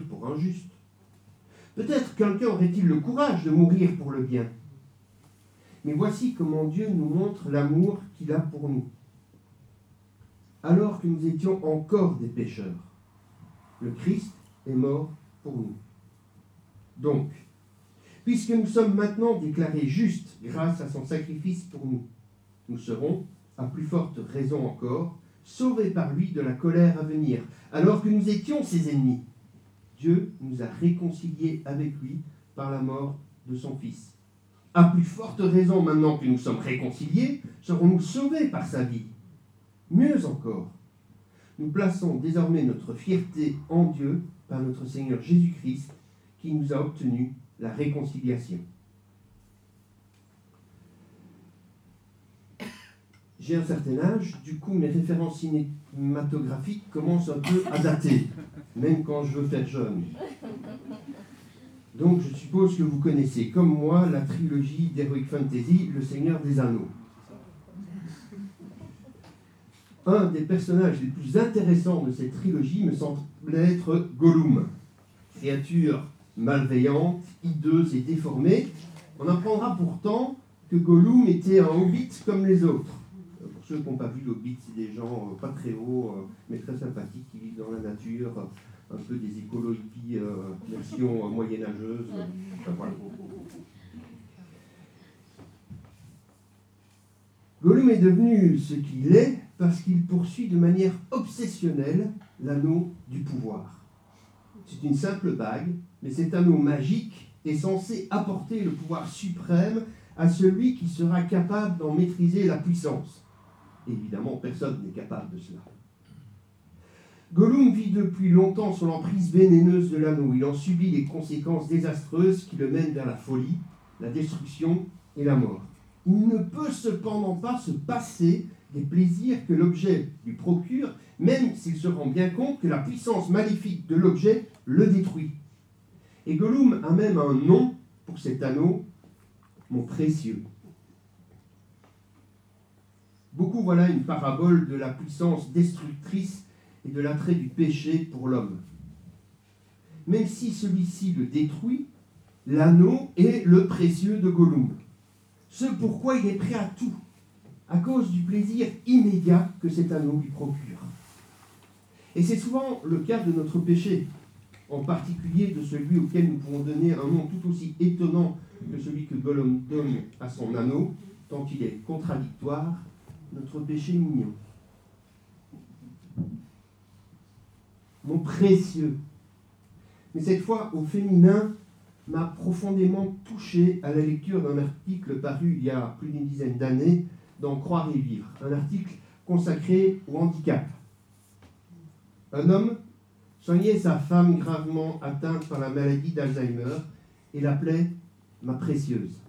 pour un juste. Peut-être quelqu'un aurait-il le courage de mourir pour le bien. Mais voici comment Dieu nous montre l'amour qu'il a pour nous. Alors que nous étions encore des pécheurs, le Christ est mort pour nous. Donc, puisque nous sommes maintenant déclarés justes grâce à son sacrifice pour nous, nous serons, à plus forte raison encore, sauvés par lui de la colère à venir, alors que nous étions ses ennemis. Dieu nous a réconciliés avec lui par la mort de son Fils. À plus forte raison, maintenant que nous sommes réconciliés, serons-nous sauvés par sa vie. Mieux encore, nous plaçons désormais notre fierté en Dieu par notre Seigneur Jésus-Christ qui nous a obtenu la réconciliation. J'ai un certain âge, du coup mes références cinématographiques commencent un peu à dater, même quand je veux faire jeune. Donc je suppose que vous connaissez, comme moi, la trilogie d'Heroic Fantasy, Le Seigneur des Anneaux. Un des personnages les plus intéressants de cette trilogie me semblait être Gollum, créature malveillante, hideuse et déformée. On apprendra pourtant que Gollum était un hobbit comme les autres. Ceux qui n'ont pas vu l'hobbit, c'est des gens euh, pas très hauts, euh, mais très sympathiques, qui vivent dans la nature, un peu des écolos hippies euh, version moyenâgeuse. voilà. Gollum est devenu ce qu'il est parce qu'il poursuit de manière obsessionnelle l'anneau du pouvoir. C'est une simple bague, mais cet anneau magique est censé apporter le pouvoir suprême à celui qui sera capable d'en maîtriser la puissance. Évidemment, personne n'est capable de cela. Gollum vit depuis longtemps sur l'emprise vénéneuse de l'anneau. Il en subit les conséquences désastreuses qui le mènent vers la folie, la destruction et la mort. Il ne peut cependant pas se passer des plaisirs que l'objet lui procure, même s'il se rend bien compte que la puissance maléfique de l'objet le détruit. Et Gollum a même un nom pour cet anneau, mon précieux. Beaucoup voilà une parabole de la puissance destructrice et de l'attrait du péché pour l'homme. Même si celui-ci le détruit, l'anneau est le précieux de Gollum. Ce pourquoi il est prêt à tout, à cause du plaisir immédiat que cet anneau lui procure. Et c'est souvent le cas de notre péché, en particulier de celui auquel nous pouvons donner un nom tout aussi étonnant que celui que Gollum donne à son anneau, tant il est contradictoire, notre péché mignon. mon précieux. Mais cette fois au féminin m'a profondément touché à la lecture d'un article paru il y a plus d'une dizaine d'années dans Croire et Vivre, un article consacré au handicap. Un homme soignait sa femme gravement atteinte par la maladie d'Alzheimer et l'appelait ma précieuse.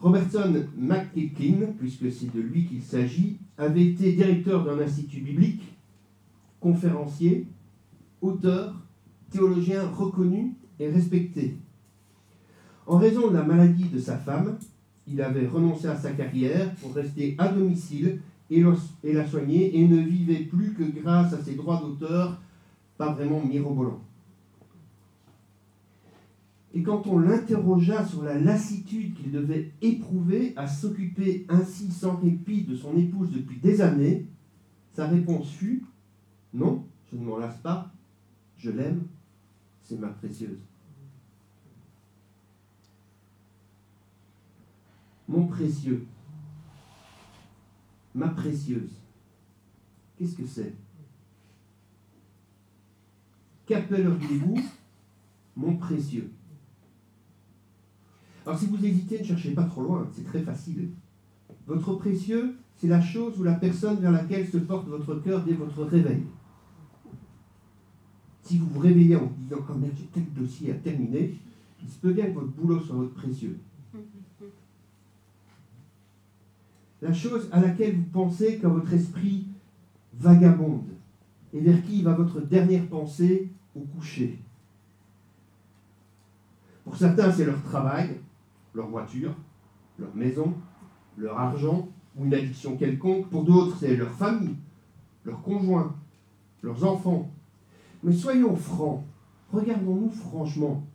Robertson McKilkin, puisque c'est de lui qu'il s'agit, avait été directeur d'un institut biblique conférencier, auteur, théologien reconnu et respecté. En raison de la maladie de sa femme, il avait renoncé à sa carrière pour rester à domicile et la soigner et ne vivait plus que grâce à ses droits d'auteur pas vraiment mirobolants. Et quand on l'interrogea sur la lassitude qu'il devait éprouver à s'occuper ainsi sans répit de son épouse depuis des années, sa réponse fut non, je ne m'en lasse pas, je l'aime, c'est ma précieuse. Mon précieux, ma précieuse, qu'est-ce que c'est? Qu'appelleriez-vous mon précieux Alors si vous hésitez, ne cherchez pas trop loin, c'est très facile. Votre précieux, c'est la chose ou la personne vers laquelle se porte votre cœur dès votre réveil. Si vous vous réveillez en vous disant Oh merde, j'ai tel dossier à terminer, il se peut bien que votre boulot soit votre précieux. La chose à laquelle vous pensez quand votre esprit vagabonde et vers qui va votre dernière pensée au coucher. Pour certains, c'est leur travail, leur voiture, leur maison, leur argent ou une addiction quelconque. Pour d'autres, c'est leur famille, leur conjoint, leurs enfants, Mais soyons francs, regardons-nous franchement.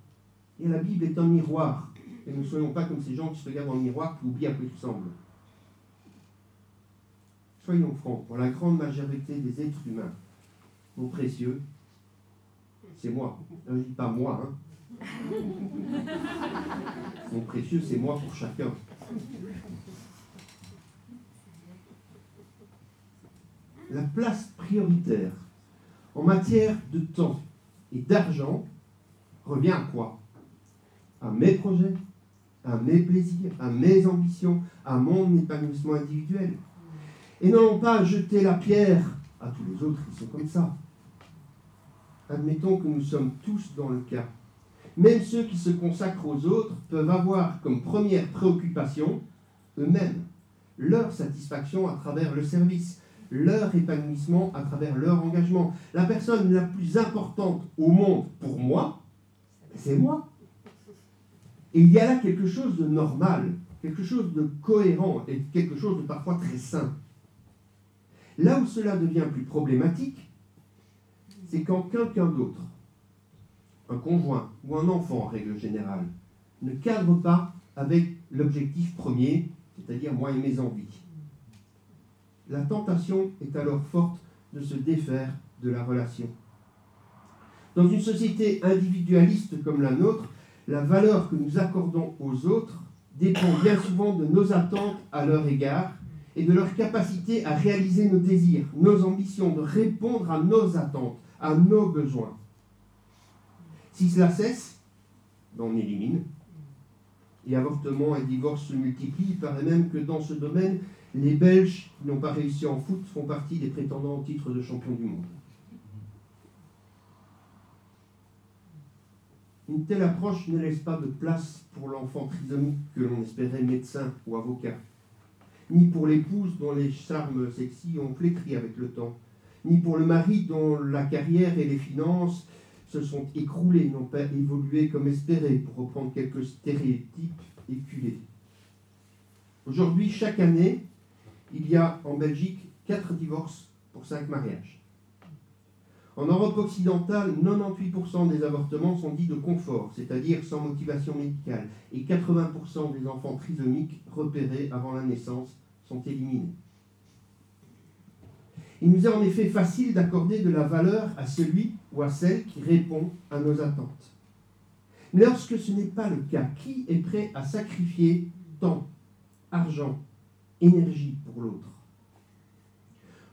Et la Bible est un miroir. Et ne soyons pas comme ces gens qui se regardent dans le miroir qui oublient à quoi ils ressemblent. Soyons francs, pour la grande majorité des êtres humains, mon précieux, c'est moi. Je ne dis pas moi. Hein. Mon précieux, c'est moi pour chacun. La place prioritaire en matière de temps et d'argent revient à quoi? À mes projets, à mes plaisirs, à mes ambitions, à mon épanouissement individuel. Et non pas jeter la pierre à tous les autres qui sont comme ça. Admettons que nous sommes tous dans le cas. Même ceux qui se consacrent aux autres peuvent avoir comme première préoccupation eux-mêmes, leur satisfaction à travers le service, leur épanouissement à travers leur engagement. La personne la plus importante au monde pour moi, c'est moi. Et il y a là quelque chose de normal, quelque chose de cohérent et quelque chose de parfois très sain. Là où cela devient plus problématique, c'est quand quelqu'un d'autre, un conjoint ou un enfant en règle générale, ne cadre pas avec l'objectif premier, c'est-à-dire moi et mes envies. La tentation est alors forte de se défaire de la relation. Dans une société individualiste comme la nôtre, la valeur que nous accordons aux autres dépend bien souvent de nos attentes à leur égard et de leur capacité à réaliser nos désirs, nos ambitions, de répondre à nos attentes, à nos besoins. Si cela cesse, ben, on élimine. Et avortements et divorces se multiplient. Il paraît même que dans ce domaine, les Belges qui n'ont pas réussi en foot font partie des prétendants au titre de champion du monde. Une telle approche ne laisse pas de place pour l'enfant trisomique que l'on espérait médecin ou avocat, ni pour l'épouse dont les charmes sexy ont flétri avec le temps, ni pour le mari dont la carrière et les finances se sont écroulés, n'ont pas évolué comme espéré, pour reprendre quelques stéréotypes éculés. Aujourd'hui, chaque année, il y a en Belgique 4 divorces pour 5 mariages. En Europe occidentale, 98% des avortements sont dits de confort, c'est-à-dire sans motivation médicale, et 80% des enfants trisomiques repérés avant la naissance sont éliminés. Il nous est en effet facile d'accorder de la valeur à celui ou à celle qui répond à nos attentes. Lorsque ce n'est pas le cas, qui est prêt à sacrifier temps, argent, énergie pour l'autre?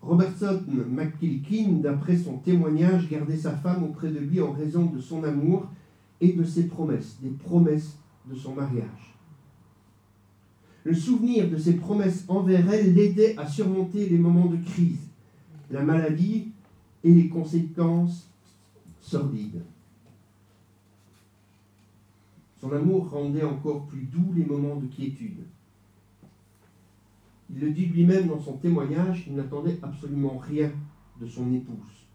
Robertson McKilkin, d'après son témoignage, gardait sa femme auprès de lui en raison de son amour et de ses promesses, des promesses de son mariage. Le souvenir de ses promesses envers elle l'aidait à surmonter les moments de crise, la maladie et les conséquences sordides. Son amour rendait encore plus doux les moments de quiétude. Il le dit lui-même dans son témoignage, il n'attendait absolument rien de son épouse.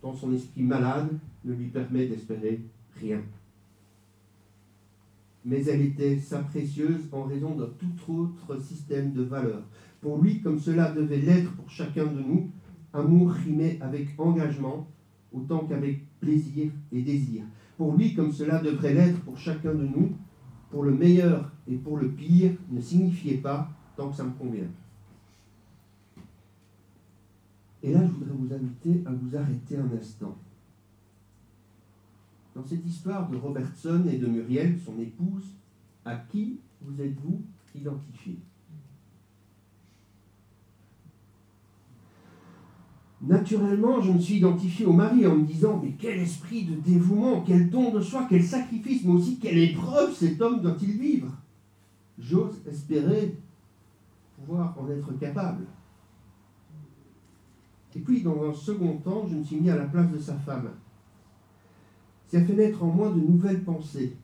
Tant son esprit malade ne lui permet d'espérer rien. Mais elle était sa précieuse en raison d'un tout autre système de valeurs. Pour lui, comme cela devait l'être pour chacun de nous, amour rimait avec engagement autant qu'avec plaisir et désir. Pour lui, comme cela devrait l'être pour chacun de nous, pour le meilleur et pour le pire ne signifiait pas que ça me convient. Et là, je voudrais vous inviter à vous arrêter un instant. Dans cette histoire de Robertson et de Muriel, son épouse, à qui vous êtes-vous identifié? Naturellement, je me suis identifié au mari en me disant Mais quel esprit de dévouement, quel don de soi, quel sacrifice, mais aussi quelle épreuve cet homme doit-il vivre? J'ose espérer pouvoir en être capable. Et puis, dans un second temps, je me suis mis à la place de sa femme. Ça fait naître en moi de nouvelles pensées.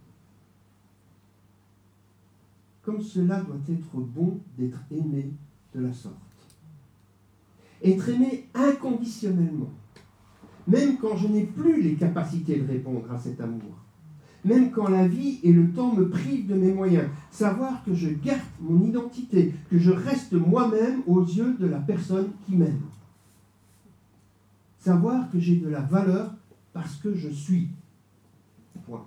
Comme cela doit être bon d'être aimé de la sorte. Être aimé inconditionnellement, même quand je n'ai plus les capacités de répondre à cet amour même quand la vie et le temps me privent de mes moyens. Savoir que je garde mon identité, que je reste moi-même aux yeux de la personne qui m'aime. Savoir que j'ai de la valeur parce que je suis. Point.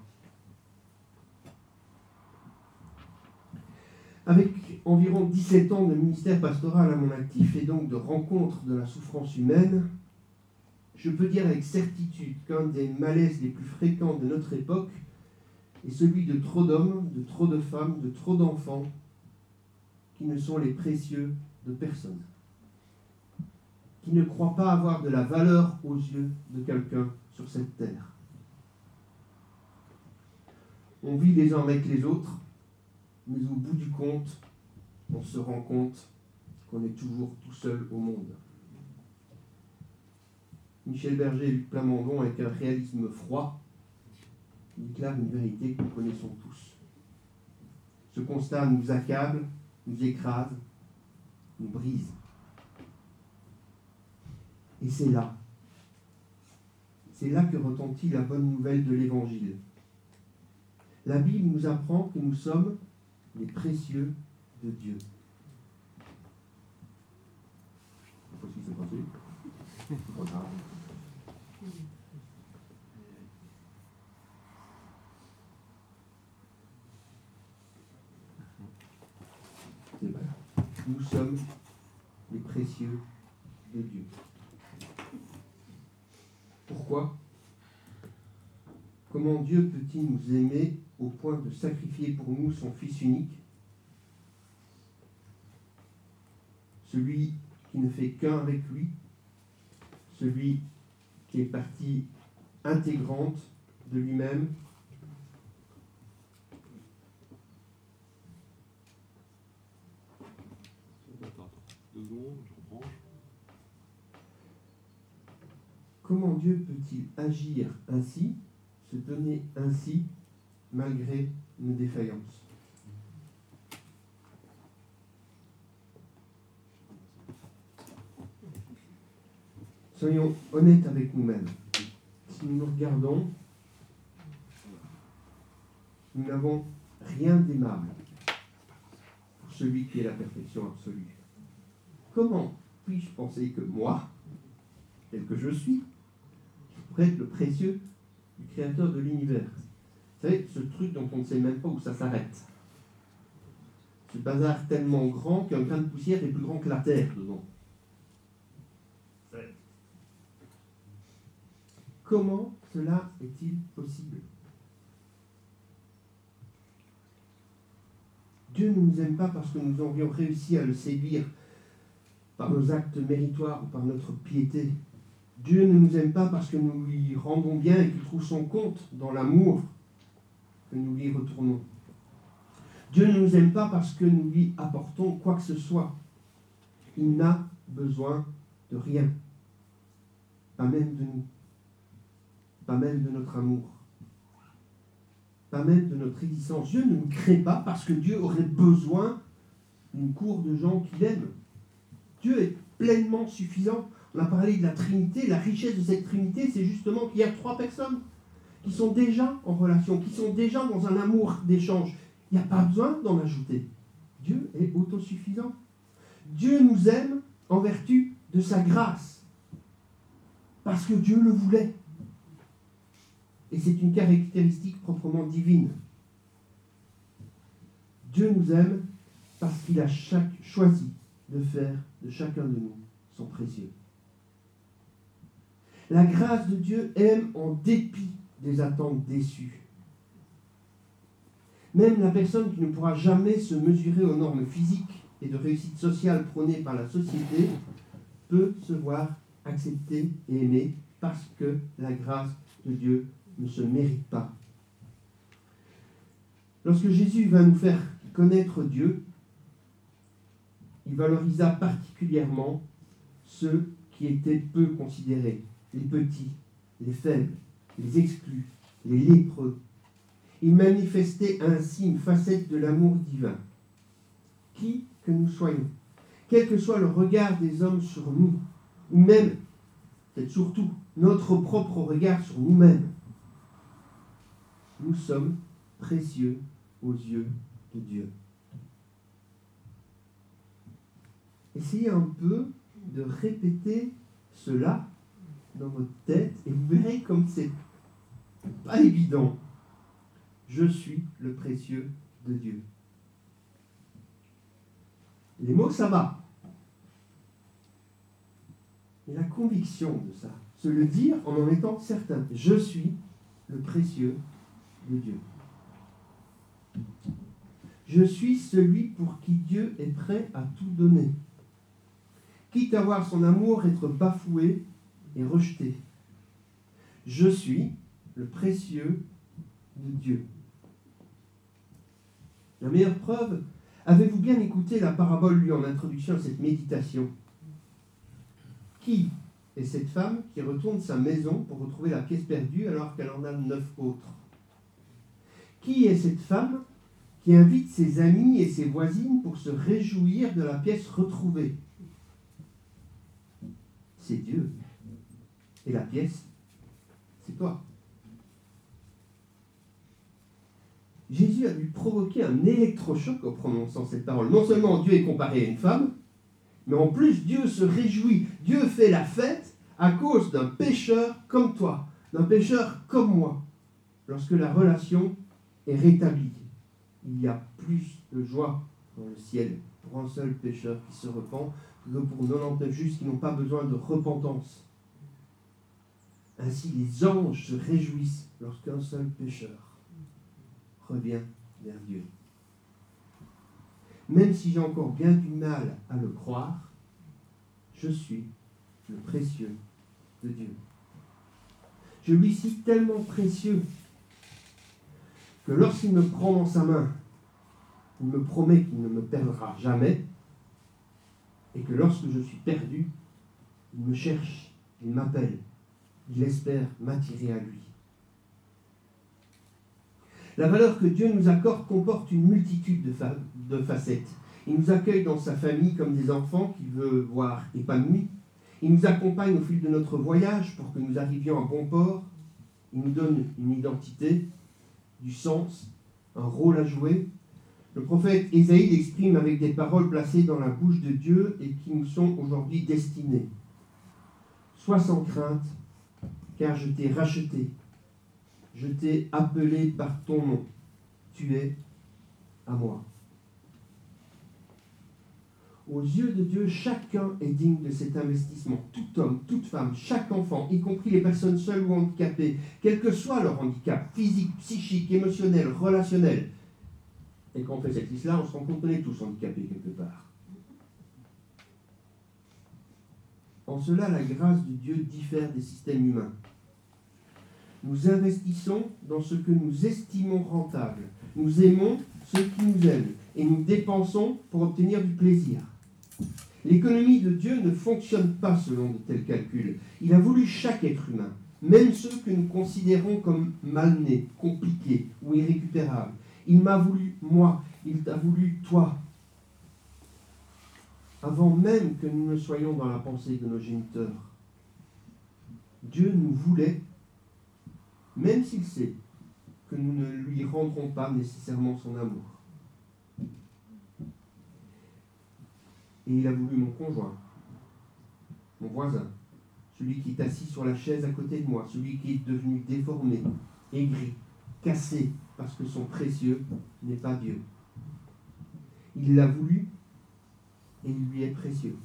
Avec environ 17 ans de ministère pastoral à mon actif et donc de rencontre de la souffrance humaine, je peux dire avec certitude qu'un des malaises les plus fréquents de notre époque est celui de trop d'hommes, de trop de femmes, de trop d'enfants qui ne sont les précieux de personne, qui ne croient pas avoir de la valeur aux yeux de quelqu'un sur cette terre. On vit les uns avec les autres, mais au bout du compte, on se rend compte qu'on est toujours tout seul au monde. Michel Berger et Luc Plamondon, avec un réalisme froid, déclarent une vérité que nous connaissons tous. Ce constat nous accable, nous écrase, nous brise. Et c'est là, c'est là que retentit la bonne nouvelle de l'Évangile. La Bible nous apprend que nous sommes les précieux de Dieu. Nous sommes les précieux de Dieu. Pourquoi? Comment Dieu peut-il nous aimer au point de sacrifier pour nous son Fils unique? Celui qui ne fait qu'un avec lui, celui qui est partie intégrante de lui-même Comment Dieu peut-il agir ainsi, se donner ainsi, malgré nos défaillances? Soyons honnêtes avec nous-mêmes. Si nous nous regardons, nous n'avons rien d'aimable pour celui qui est la perfection absolue. Comment puis-je penser que moi, tel que je suis, pourrais être le précieux du Créateur de l'univers? Vous savez, ce truc dont on ne sait même pas où ça s'arrête. Ce bazar tellement grand qu'un grain de poussière est plus grand que la Terre dedans. Comment cela est-il possible? Dieu ne nous aime pas parce que nous aurions réussi à le séduire par nos actes méritoires ou par notre piété. Dieu ne nous aime pas parce que nous lui rendons bien et qu'il trouve son compte dans l'amour que nous lui retournons. Dieu ne nous aime pas parce que nous lui apportons quoi que ce soit. Il n'a besoin de rien, pas même de nous, pas même de notre amour, pas même de notre existence. Dieu ne nous crée pas parce que Dieu aurait besoin d'une cour de gens qu'il aime. Dieu est pleinement suffisant. On a parlé de la Trinité. La richesse de cette Trinité, c'est justement qu'il y a trois personnes qui sont déjà en relation, qui sont déjà dans un amour d'échange. Il n'y a pas besoin d'en ajouter. Dieu est autosuffisant. Dieu nous aime en vertu de sa grâce. Parce que Dieu le voulait. Et c'est une caractéristique proprement divine. Dieu nous aime parce qu'il a choisi de faire de chacun de nous sont précieux. La grâce de Dieu aime en dépit des attentes déçues. Même la personne qui ne pourra jamais se mesurer aux normes physiques et de réussite sociale prônées par la société peut se voir acceptée et aimée parce que la grâce de Dieu ne se mérite pas. Lorsque Jésus va nous faire connaître Dieu, il valorisa particulièrement ceux qui étaient peu considérés, les petits, les faibles, les exclus, les lépreux. Il manifestait ainsi une facette de l'amour divin. Qui que nous soyons, quel que soit le regard des hommes sur nous, ou même, peut-être surtout, notre propre regard sur nous-mêmes, nous sommes précieux aux yeux de Dieu. Essayez un peu de répéter cela dans votre tête et vous verrez comme c'est pas évident. Je suis le précieux de Dieu. Les mots, ça va. Mais la conviction de ça, se le dire en en étant certain, je suis le précieux de Dieu. Je suis celui pour qui Dieu est prêt à tout donner. Quitte à voir son amour être bafoué et rejeté. Je suis le précieux de Dieu. La meilleure preuve, avez-vous bien écouté la parabole lui en introduction à cette méditation? Qui est cette femme qui retourne sa maison pour retrouver la pièce perdue alors qu'elle en a neuf autres? Qui est cette femme qui invite ses amis et ses voisines pour se réjouir de la pièce retrouvée? C'est Dieu. Et la pièce, c'est toi. Jésus a dû provoquer un électrochoc en prononçant cette parole. Non seulement Dieu est comparé à une femme, mais en plus Dieu se réjouit. Dieu fait la fête à cause d'un pécheur comme toi, d'un pécheur comme moi, lorsque la relation est rétablie. Il y a plus de joie dans le ciel pour un seul pécheur qui se repent que pour 99 justes qui n'ont pas besoin de repentance. Ainsi, les anges se réjouissent lorsqu'un seul pécheur revient vers Dieu. Même si j'ai encore bien du mal à le croire, je suis le précieux de Dieu. Je lui suis tellement précieux que lorsqu'il me prend dans sa main, il me promet qu'il ne me perdra jamais, et que lorsque je suis perdu, il me cherche, il m'appelle, il espère m'attirer à lui. La valeur que Dieu nous accorde comporte une multitude de, de facettes. Il nous accueille dans sa famille comme des enfants qu'il veut voir épanouis. Il nous accompagne au fil de notre voyage pour que nous arrivions à bon port. Il nous donne une identité, du sens, un rôle à jouer. Le prophète Ésaïe l'exprime avec des paroles placées dans la bouche de Dieu et qui nous sont aujourd'hui destinées. Sois sans crainte, car je t'ai racheté. Je t'ai appelé par ton nom. Tu es à moi. Aux yeux de Dieu, chacun est digne de cet investissement. Tout homme, toute femme, chaque enfant, y compris les personnes seules ou handicapées, quel que soit leur handicap, physique, psychique, émotionnel, relationnel. Et quand on fait cette liste-là, on se rend compte qu'on est tous handicapés quelque part. En cela, la grâce de Dieu diffère des systèmes humains. Nous investissons dans ce que nous estimons rentable. Nous aimons ceux qui nous aiment et nous dépensons pour obtenir du plaisir. L'économie de Dieu ne fonctionne pas selon de tels calculs. Il a voulu chaque être humain, même ceux que nous considérons comme mal-nés, compliqués ou irrécupérables. Il m'a voulu moi, il t'a voulu toi. Avant même que nous ne soyons dans la pensée de nos géniteurs, Dieu nous voulait, même s'il sait que nous ne lui rendrons pas nécessairement son amour. Et il a voulu mon conjoint, mon voisin, celui qui est assis sur la chaise à côté de moi, celui qui est devenu déformé, aigri, cassé, parce que son précieux n'est pas Dieu. Il l'a voulu et il lui est précieux.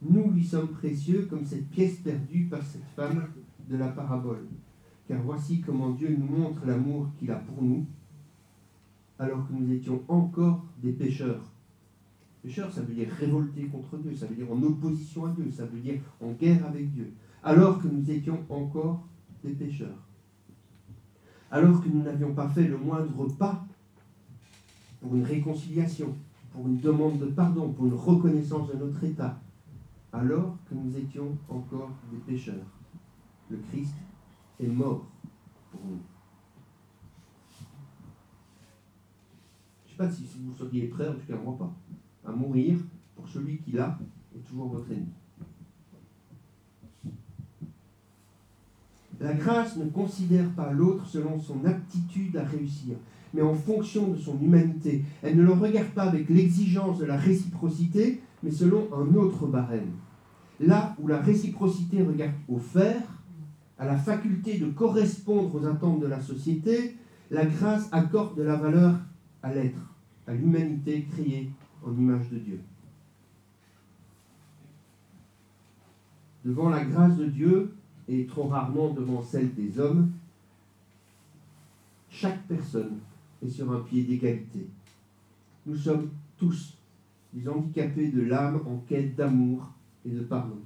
Nous lui sommes précieux comme cette pièce perdue par cette femme de la parabole. Car voici comment Dieu nous montre l'amour qu'il a pour nous, alors que nous étions encore des pécheurs. Pécheur, ça veut dire révolté contre Dieu, ça veut dire en opposition à Dieu, ça veut dire en guerre avec Dieu, alors que nous étions encore des pécheurs. Alors que nous n'avions pas fait le moindre pas pour une réconciliation, pour une demande de pardon, pour une reconnaissance de notre état, alors que nous étions encore des pécheurs. Le Christ est mort pour nous. Je ne sais pas si vous seriez prêts, en tout cas moi pas à mourir pour celui qui l'a est toujours votre ennemi. La grâce ne considère pas l'autre selon son aptitude à réussir, mais en fonction de son humanité. Elle ne le regarde pas avec l'exigence de la réciprocité, mais selon un autre barème. là où la réciprocité regarde au faire, à la faculté de correspondre aux attentes de la société, la grâce accorde de la valeur à l'être, à l'humanité créée en image de Dieu. Devant la grâce de Dieu, et trop rarement devant celle des hommes, chaque personne est sur un pied d'égalité. Nous sommes tous des handicapés de l'âme en quête d'amour et de pardon.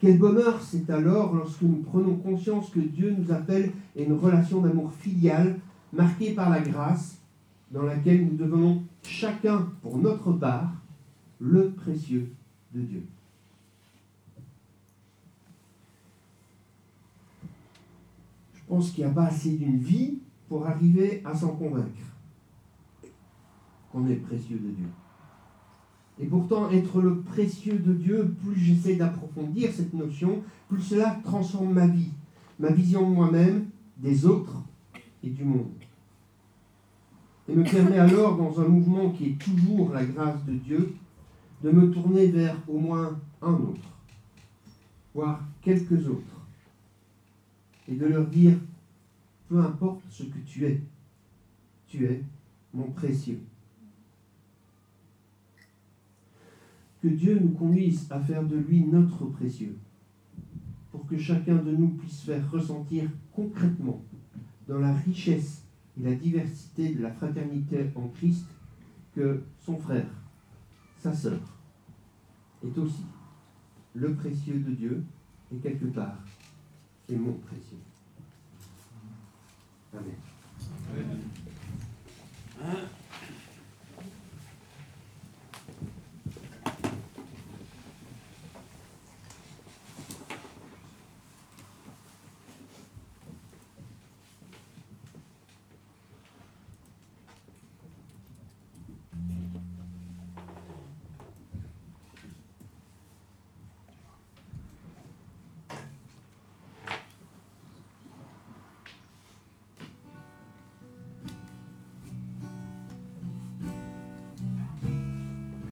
Quel bonheur c'est alors lorsque nous prenons conscience que Dieu nous appelle à une relation d'amour filial marquée par la grâce dans laquelle nous devenons chacun pour notre part le précieux de Dieu. Je pense qu'il n'y a pas assez d'une vie pour arriver à s'en convaincre qu'on est précieux de Dieu. Et pourtant, être le précieux de Dieu, plus j'essaie d'approfondir cette notion, plus cela transforme ma vie, ma vision de moi-même, des autres et du monde. Et me permet alors, dans un mouvement qui est toujours la grâce de Dieu, de me tourner vers au moins un autre, voire quelques autres, et de leur dire, peu importe ce que tu es, tu es mon précieux. que Dieu nous conduise à faire de lui notre précieux, pour que chacun de nous puisse faire ressentir concrètement, dans la richesse et la diversité de la fraternité en Christ, que son frère, sa sœur, est aussi le précieux de Dieu et quelque part est mon précieux. Amen. Amen.